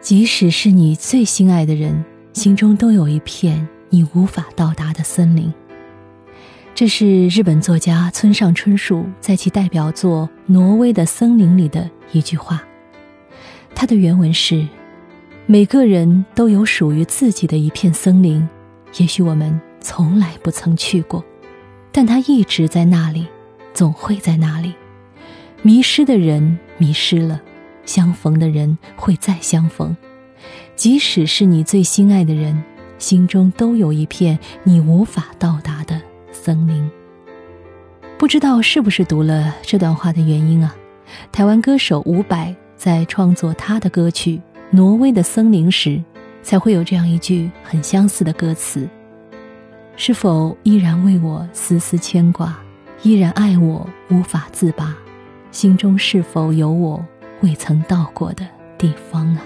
即使是你最心爱的人，心中都有一片你无法到达的森林。这是日本作家村上春树在其代表作《挪威的森林》里的一句话。他的原文是：“每个人都有属于自己的一片森林，也许我们从来不曾去过，但它一直在那里，总会在那里。迷失的人迷失了，相逢的人会再相逢。即使是你最心爱的人，心中都有一片你无法到达的。”森林，不知道是不是读了这段话的原因啊？台湾歌手伍佰在创作他的歌曲《挪威的森林》时，才会有这样一句很相似的歌词：“是否依然为我丝丝牵挂，依然爱我无法自拔？心中是否有我未曾到过的地方啊？”